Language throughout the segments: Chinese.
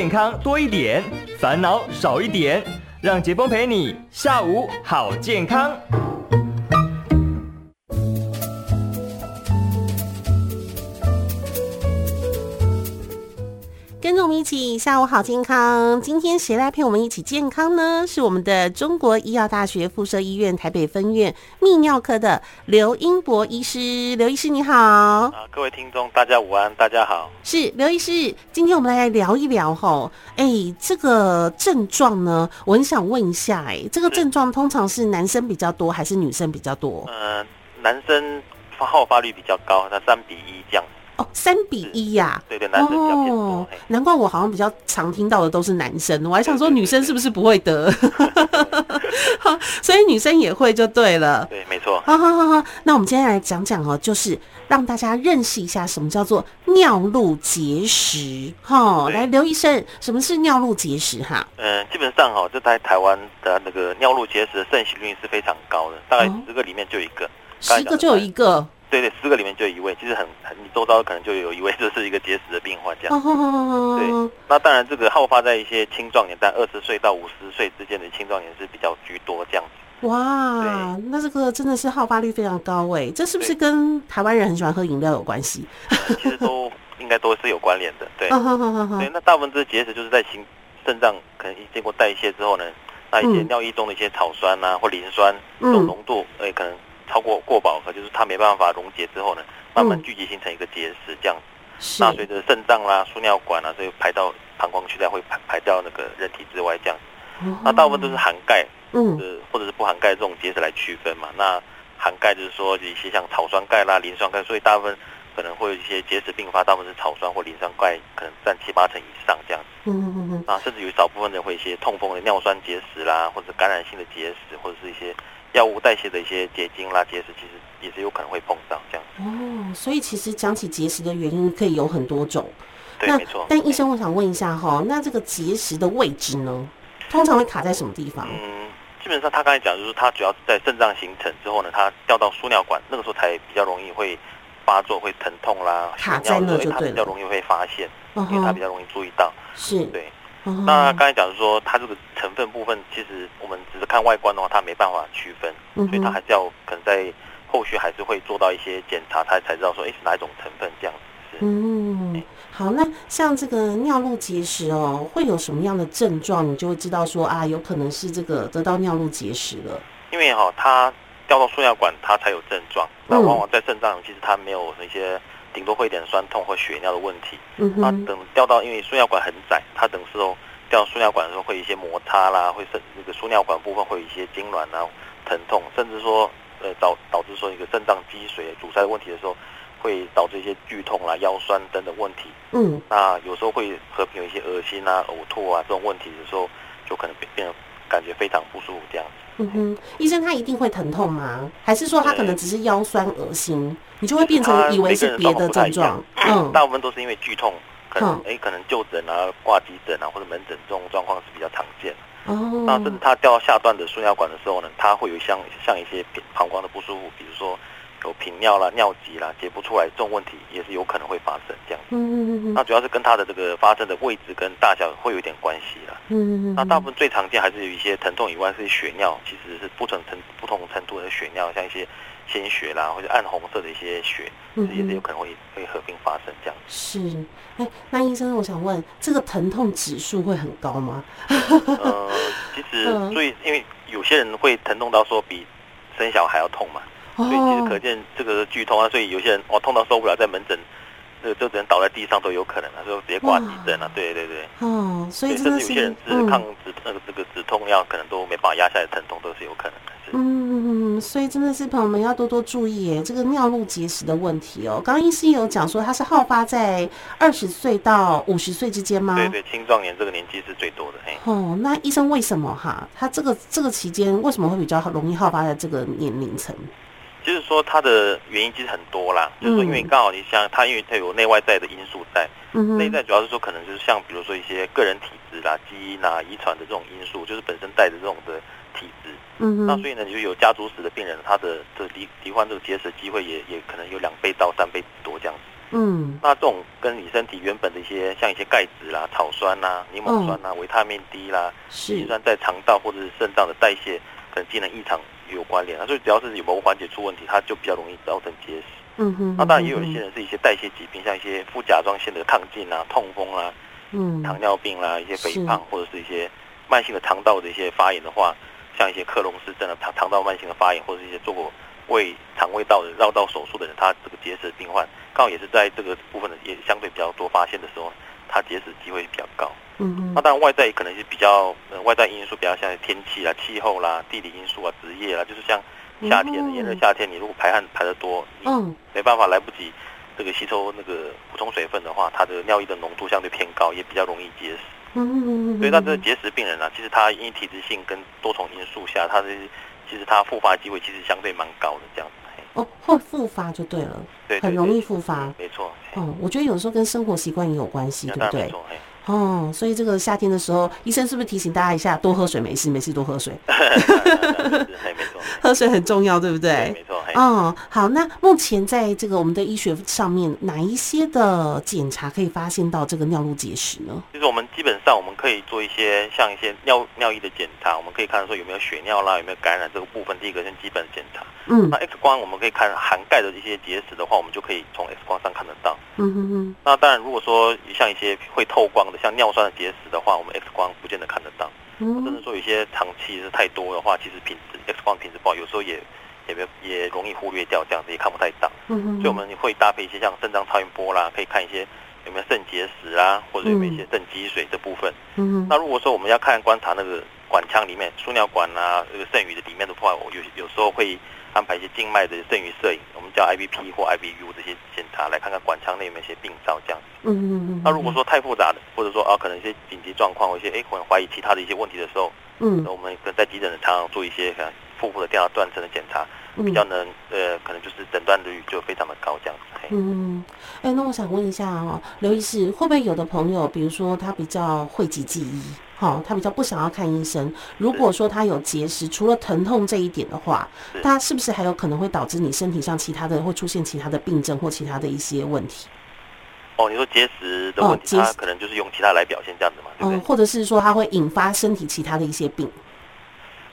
健康多一点，烦恼少一点，让节风陪你下午好健康。一起下午好健康。今天谁来陪我们一起健康呢？是我们的中国医药大学附设医院台北分院泌尿科的刘英博医师。刘医师你好。啊，各位听众大家午安，大家好。是刘医师，今天我们来聊一聊吼。哎，这个症状呢，我很想问一下，哎，这个症状通常是男生比较多还是女生比较多？呃，男生发好发率比较高，那三比一这样。哦，三比一呀、啊，对对，男生比较偏多。哦，难怪我好像比较常听到的都是男生，我还想说女生是不是不会得？好，所以女生也会就对了。对，没错。好好好好，那我们今天来讲讲哦，就是让大家认识一下什么叫做尿路结石。哈，来，刘医生，什么是尿路结石？哈，嗯，基本上哈，这在台湾的那个尿路结石的盛行率是非常高的，大概十个里面就一个，十个就有一个。对对，十个里面就有一位，其实很很，你周遭可能就有一位，这是一个结石的病患这样。Oh. 对，那当然这个好发在一些青壮年，但二十岁到五十岁之间的青壮年是比较居多这样子。哇，那这个真的是好发率非常高诶，这是不是跟台湾人很喜欢喝饮料有关系？其实都 应该都是有关联的，对。对，那大部分这些结石就是在心肾脏可能经过代谢之后呢，那一些尿液中的一些草酸啊或磷酸这种浓度，诶，可能。超过过饱和，就是它没办法溶解之后呢，慢慢聚集形成一个结石这样子。嗯、那随着肾脏啦、输尿管啊，所以排到膀胱去，再会排排掉那个人体之外这样。嗯、那大部分都是含钙，嗯，或者是不含钙这种结石来区分嘛。那含钙就是说一些像草酸钙啦、磷酸钙，所以大部分可能会有一些结石并发，大部分是草酸或磷酸钙，可能占七八成以上这样子。嗯嗯嗯。啊，甚至有少部分人会一些痛风的尿酸结石啦，或者感染性的结石，或者是一些。药物代谢的一些结晶啦、结石，其实也是有可能会碰到这样。哦，所以其实讲起结石的原因可以有很多种。对，没错。但医生，我想问一下哈，那这个结石的位置呢，通常会卡在什么地方？嗯，基本上他刚才讲就是，它主要是在肾脏形成之后呢，它掉到输尿管，那个时候才比较容易会发作、会疼痛啦。卡在那就对了。它比较容易会发现，嗯、因为它比较容易注意到。是。对。那刚才讲说，它这个成分部分，其实我们只是看外观的话，它没办法区分，所以它还是要可能在后续还是会做到一些检查，它才知道说，哎，是哪一种成分这样子。是。嗯，好，那像这个尿路结石哦，会有什么样的症状？你就会知道说啊，有可能是这个得到尿路结石了。因为哈、哦，它掉到输尿管，它才有症状。那往往在肾脏，其实它没有那些。顶多会一点酸痛或血尿的问题。嗯哼。那等掉到，因为输尿管很窄，它等时候掉输尿管的时候会有一些摩擦啦，会肾那个输尿管部分会有一些痉挛啊、疼痛，甚至说呃导导致说一个肾脏积水阻塞的问题的时候，会导致一些剧痛啦、腰酸等等问题。嗯。那有时候会和有一些恶心啊、呕吐啊这种问题的时候，就可能变变得感觉非常不舒服这样子。嗯哼，医生他一定会疼痛吗？还是说他可能只是腰酸恶心？你就会变成以为是别的症状，嗯，大部分都是因为剧痛，可能哎、嗯，可能就诊啊、挂急诊啊或者门诊这种状况是比较常见。哦，那甚至他掉到下段的输尿管的时候呢，他会有像像一些膀胱的不舒服，比如说有频尿啦、尿急啦、解不出来这种问题，也是有可能会发生这样子。嗯嗯嗯。那主要是跟他的这个发生的位置跟大小会有一点关系啦。嗯嗯。那大部分最常见还是有一些疼痛以外，是血尿，其实是不同程不同程度的血尿，像一些。鲜血啦，或者暗红色的一些血，这也是有可能会会合并发生这样。是，哎，那医生，我想问，这个疼痛指数会很高吗？呃，其实，所以因为有些人会疼痛到说比生小孩还要痛嘛，所以其实可见这个剧痛啊，所以有些人哦痛到受不了，在门诊。这个就只能倒在地上都有可能啊，就直接挂急诊了。对对对。哦，所以甚至有些人是抗止那个这个止痛药，可能都没办法压下来，疼痛都是有可能的。嗯嗯，所以真的是朋友们要多多注意耶，这个尿路结石的问题哦。刚刚医师也有讲说，它是好发在二十岁到五十岁之间吗？对对，青壮年这个年纪是最多的。嘿。哦，那医生为什么哈？他这个这个期间为什么会比较容易好发在这个年龄层？就是说，它的原因其实很多啦。就是说，因为刚好你像它，因为它有内外在的因素在。嗯。内在主要是说，可能就是像比如说一些个人体质啦、基因啊、遗传的这种因素，就是本身带着这种的体质。嗯。那所以呢，就有家族史的病人，他的这罹罹患这个结石机会也也可能有两倍到三倍多这样子。嗯，那这种跟你身体原本的一些像一些钙质啦、草酸啦、柠檬酸啦、维他命 D 啦，是，酸在肠道或者是肾脏的代谢可能机能异常有关联啊。所以只要是有某个环节出问题，它就比较容易造成结石。嗯哼，那当然也有一些人是一些代谢疾病，像一些副甲状腺的亢进啊、痛风啊、嗯，糖尿病啦、一些肥胖或者是一些慢性的肠道的一些发炎的话，像一些克隆氏症的肠肠道慢性的发炎，或者是一些做过胃肠胃道的绕道手术的人，他这个结石的病患，刚好也是在这个部分的也相对比较多发现的时候，他结石机会比较高。嗯哼，那当然外在可能是比较呃外在因素比较像天气啦、气候啦、地理因素啊、职业啦，就是像。夏天炎热夏天，你如果排汗排得多，嗯，没办法来不及这个吸收那个补充水分的话，它的尿液的浓度相对偏高，也比较容易结石。嗯嗯嗯。所以，那这个结石病人啊，其实他因为体质性跟多重因素下，他的其实他复发机会其实相对蛮高的这样子。哦，会复发就对了，对，很容易复发。没错。嗯，我觉得有时候跟生活习惯也有关系，对不对？没错。哦，所以这个夏天的时候，医生是不是提醒大家一下，多喝水，没事没事，多喝水没错。喝水很重要，对不对？没错。哦，好，那目前在这个我们的医学上面，哪一些的检查可以发现到这个尿路结石呢？就是我们基本上我们可以做一些像一些尿尿液的检查，我们可以看到说有没有血尿啦，有没有感染这个部分，第一个是基本检查。嗯。那 X 光我们可以看含钙的一些结石的话，我们就可以从 X 光上看得到。嗯哼哼。那当然，如果说像一些会透光的。像尿酸的结石的话，我们 X 光不见得看得到。嗯，甚至说有些长期是太多的话，其实品质 X 光品质不好，有时候也也没也容易忽略掉，这样子也看不太到。嗯，所以我们会搭配一些像肾脏超音波啦，可以看一些有没有肾结石啊，或者有没有一些肾积水这部分。嗯，那如果说我们要看观察那个管腔里面输尿管啊，这个肾盂的里面的话，我有有时候会安排一些静脉的肾盂摄影，我们叫 IVP 或 IVU 这些检查，来看看管腔内有没有一些病灶这样子。嗯嗯嗯。那如果说太复杂的，或者说啊，可能一些紧急状况，或一些哎，可能怀疑其他的一些问题的时候，嗯，那我们可能在急诊的常常做一些像腹部的电脑断层的检查，比较能呃，可能就是诊断率就非常的高这样子。嗯，哎，那我想问一下哦，刘医师，会不会有的朋友，比如说他比较讳疾忌医？好、哦，他比较不想要看医生。如果说他有结石，除了疼痛这一点的话，他是不是还有可能会导致你身体上其他的会出现其他的病症或其他的一些问题？哦，你说结石的问题，他、哦、可能就是用其他来表现这样子嘛？对不对？嗯，或者是说他会引发身体其他的一些病？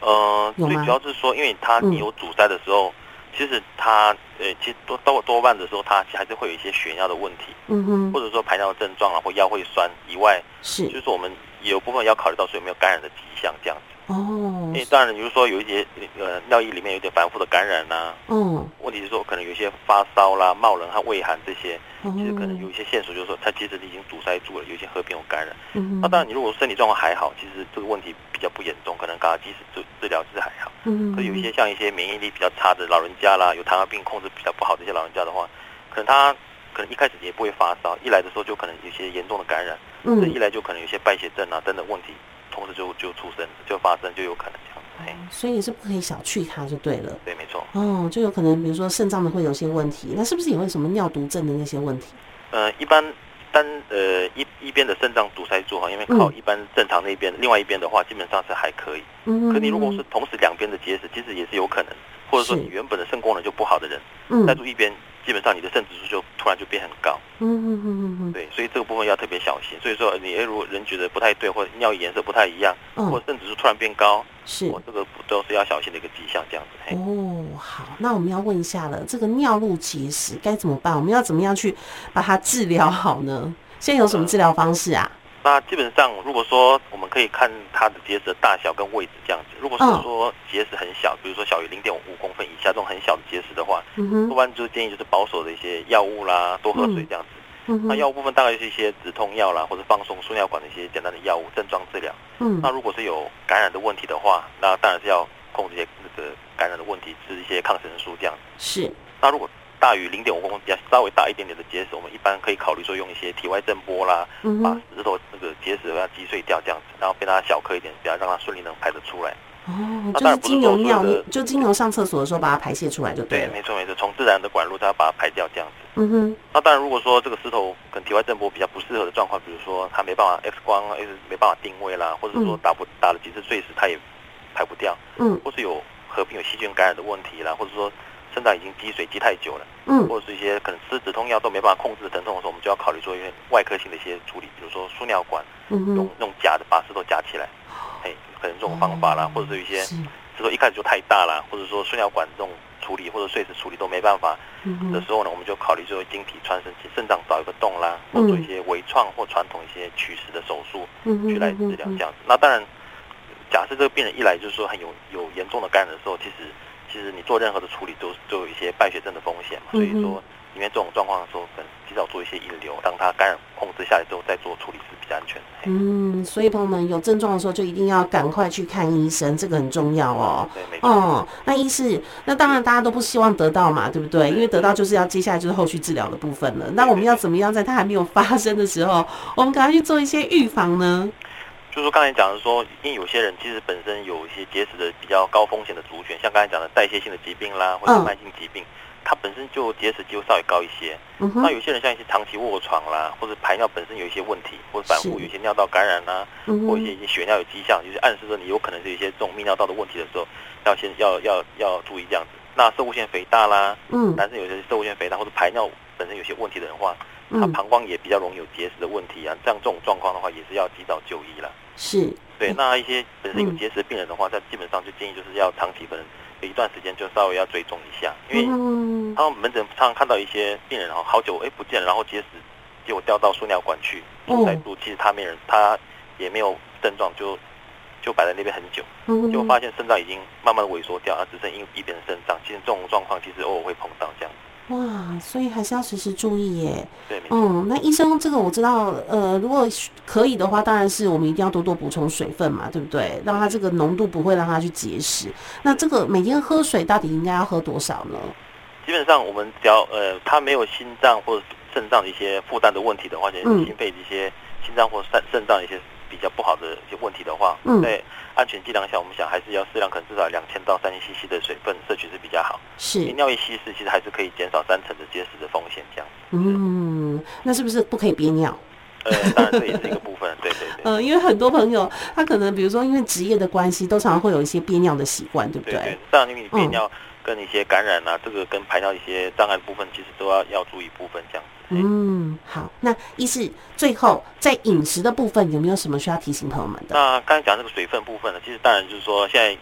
呃，最主要是说，因为他你有阻塞的时候，嗯、其实他呃，其实多多多半的时候，他还是会有一些血尿的问题，嗯哼，或者说排尿的症状啊，或腰会酸以外，是，就是我们。有部分要考虑到说有没有感染的迹象这样子哦，因为当然，比如说有一些呃尿液里面有点反复的感染呐、啊，嗯，问题是说可能有一些发烧啦、冒冷和畏寒这些，其实可能有一些线索，就是说它其实已经堵塞住了，有一些合并有感染。嗯，那当然，你如果身体状况还好，其实这个问题比较不严重，可能刚刚即使治治疗是还好。嗯，可有一些像一些免疫力比较差的老人家啦，有糖尿病控制比较不好的一些老人家的话，可能他可能一开始也不会发烧，一来的时候就可能有些严重的感染，嗯，一来就可能有些败血症啊等等问题。同时就就出生就发生就有可能这样子，哦，所以也是不可以小觑它就对了。对，没错。哦，就有可能比如说肾脏的会有些问题，那是不是也会什么尿毒症的那些问题？呃，一般单呃一一边的肾脏堵塞住哈，因为靠一般正常那边，嗯，另外一边的话基本上是还可以。嗯，可你如果是同时两边的结石，其实也是有可能，或者说你原本的肾功能就不好的人，嗯，塞住一边。基本上你的肾指数就突然就变很高，嗯嗯嗯嗯嗯，对，所以这个部分要特别小心。所以说你如果人觉得不太对，或者尿液颜色不太一样，嗯、或者肾指数突然变高，是，我这个都是要小心的一个迹象，这样子。哦，好，那我们要问一下了，这个尿路结石该怎么办？我们要怎么样去把它治疗好呢？现在有什么治疗方式啊？那基本上，如果说我们可以看它的结石的大小跟位置这样子。如果是说结石很小，比如说小于零点五公分以下这种很小的结石的话，嗯，多半就是建议就是保守的一些药物啦，多喝水这样子。嗯，那药物部分大概是一些止痛药啦，或者放松输尿管的一些简单的药物症状治疗。嗯，那如果是有感染的问题的话，那当然是要控制一些那个感染的问题，吃一些抗生素这样子。是。那如果大于零点五公分，比较稍微大一点点的结石，我们一般可以考虑说用一些体外震波啦，嗯、把石头那个结石要击碎掉这样子，然后变它小颗一点，比较让它顺利能排得出来。哦，就是经由尿，就经由上厕所的时候把它排泄出来就对了。对，没错没错，从自然的管路它把它排掉这样子。嗯哼。那当然，如果说这个石头跟体外震波比较不适合的状况，比如说它没办法 X 光，是没办法定位啦，或者说打不打了几次碎石它也排不掉，嗯，或是有合并有细菌感染的问题啦，或者说。肾脏已经积水积太久了，嗯，或者是一些可能吃止痛药都没办法控制疼痛的时候，我们就要考虑做一些外科性的一些处理，比如说输尿管，嗯用用夹的把石头夹起来，哎，可能这种方法啦，或者是一些石头一开始就太大了，或者说输尿管这种处理或者碎石处理都没办法的时候呢，我们就考虑做晶体穿肾，肾脏找一个洞啦，或做一些微创或传统一些取石的手术，去来治疗这样子。那当然，假设这个病人一来就是说很有有严重的感染的时候，其实。其实你做任何的处理都都有一些败血症的风险嘛，所以说因为这种状况的时候，可能及早做一些引流，当它感染控制下来之后再做处理是比较安全的。嗯，所以朋友们有症状的时候就一定要赶快去看医生，这个很重要哦。对，没错。哦，那医师，那当然大家都不希望得到嘛，对不对？因为得到就是要接下来就是后续治疗的部分了。那我们要怎么样在它还没有发生的时候，我们赶快去做一些预防呢？就是说刚才讲的说，因为有些人其实本身有一些结石的比较高风险的族群，像刚才讲的代谢性的疾病啦，或者慢性疾病，嗯、它本身就结石机会稍微高一些。嗯、那有些人像一些长期卧床啦，或者排尿本身有一些问题，或者反复有一些尿道感染啦，嗯、或一些一些血尿有迹象，就是暗示着你有可能是一些这种泌尿道的问题的时候，要先要要要注意这样子。那摄护腺肥大啦，嗯，男生有些摄护腺肥大或者排尿本身有些问题的人话，他膀胱也比较容易有结石的问题啊。这样这种状况的话，也是要及早就医了。是。对，那一些本身有结石的病人的话，他基本上就建议就是要长期可能有一段时间就稍微要追踪一下，因为他们门诊常常看到一些病人，然后好久哎不见了，然后结石结果掉到输尿管去，再住，其实他没人，他也没有症状，就就摆在那边很久，就发现肾脏已经慢慢的萎缩掉，而只剩一一边的肾脏，其实这种状况其实偶尔会碰到这样。哇，所以还是要时时注意耶。对，嗯，那医生这个我知道，呃，如果可以的话，当然是我们一定要多多补充水分嘛，对不对？让它这个浓度不会让它去结石。那这个每天喝水到底应该要喝多少呢？基本上我们只要呃，他没有心脏或者肾脏的一些负担的问题的话，就是心肺的一些心脏或肾肾脏的一些。比较不好的一些问题的话，嗯，在安全剂量下，我们想还是要适量，可能至少两千到三千 CC 的水分摄取是比较好。是，尿液稀释其实还是可以减少三成的结石的风险，这样。嗯，那是不是不可以憋尿？呃，当然这也是一个部分，对对对。呃，因为很多朋友他可能比如说因为职业的关系，都常常会有一些憋尿的习惯，对不对？对对，当然因为你憋尿跟一些感染啊，嗯、这个跟排尿一些障碍的部分，其实都要要注意部分这样子。嗯，好，那医师最后在饮食的部分有没有什么需要提醒朋友们的？那刚才讲这个水分部分呢，其实当然就是说现在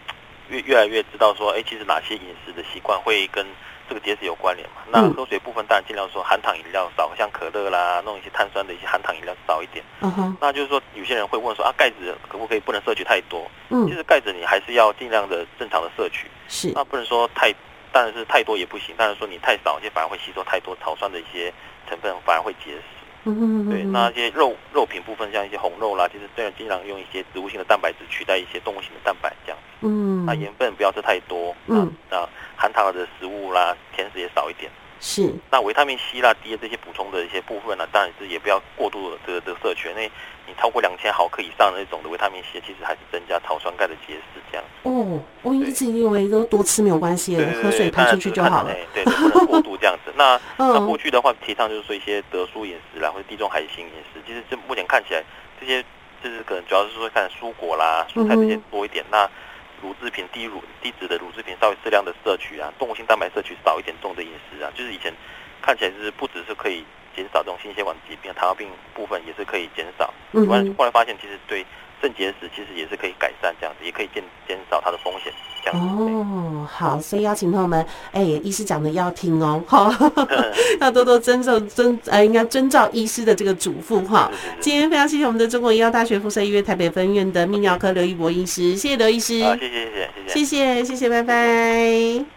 越越来越知道说，哎，其实哪些饮食的习惯会跟这个结石有关联嘛？那喝水部分当然尽量说含糖饮料少，像可乐啦，弄一些碳酸的一些含糖饮料少一点。嗯哼。那就是说有些人会问说啊，钙质可不可以不能摄取太多？嗯。其实钙质你还是要尽量的正常的摄取。是。那不能说太，当然是太多也不行，但是说你太少，就反而会吸收太多草酸的一些。成分反而会结石，嗯嗯对，那些肉肉品部分，像一些红肉啦，其实这样经常用一些植物性的蛋白质取代一些动物性的蛋白，这样，嗯，那盐分不要吃太多，嗯，那含糖的食物啦，甜食也少一点，是，那维他命 C 啦、D 的这些补充的一些部分呢，当然是也不要过度的这个这个摄取，因为你超过两千毫克以上的那种的维他命 C，其实还是增加草酸钙的结石这样。哦，我一直以为都多吃没有关系，喝水排出去就好了。对，不能过度这样子。那那过去的话，提倡就是说一些德蔬饮食啦，或者地中海型饮食。其实这目前看起来，这些就是可能主要是说看蔬果啦、蔬菜这些多一点。那乳制品低乳低脂的乳制品稍微适量的摄取啊，动物性蛋白摄取少一点，重的饮食啊，就是以前看起来就是不只是可以减少这种心血管疾病、糖尿病部分也是可以减少。嗯，后来发现其实对。肾结石其实也是可以改善，这样子也可以减减少它的风险，这样子。哦，好，所以邀请朋友们，哎、欸，医师讲的要听哦，哈，要多多遵守遵，呃，应该遵照医师的这个嘱咐哈。今天非常谢谢我们的中国医药大学附设医院台北分院的泌尿科刘一博医师，谢谢刘医师，好，谢谢谢谢谢谢，谢谢谢谢，拜拜。